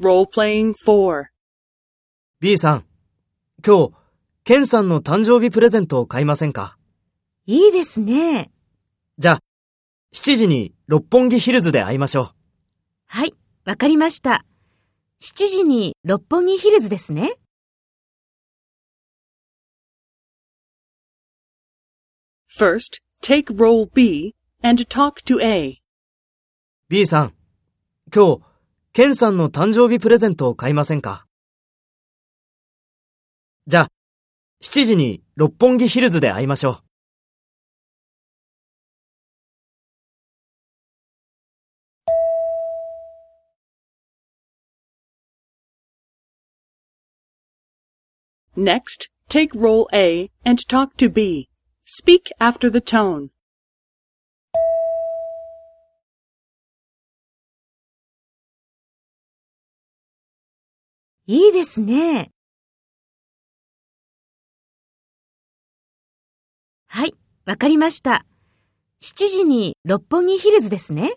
Role-playing 4. B さん、今日、ケンさんの誕生日プレゼントを買いませんか？いいですね。じゃあ、7時に六本木ヒルズで会いましょう。はい、わかりました。7時に六本木ヒルズですね。First, take role B and talk to A. B さん、今日、ケンさんの誕生日プレゼントを買いませんかじゃあ、7時に六本木ヒルズで会いましょう。Next, take role A and talk to B. Speak after the tone. いいですね。はい、わかりました。7時に六本木ヒルズですね。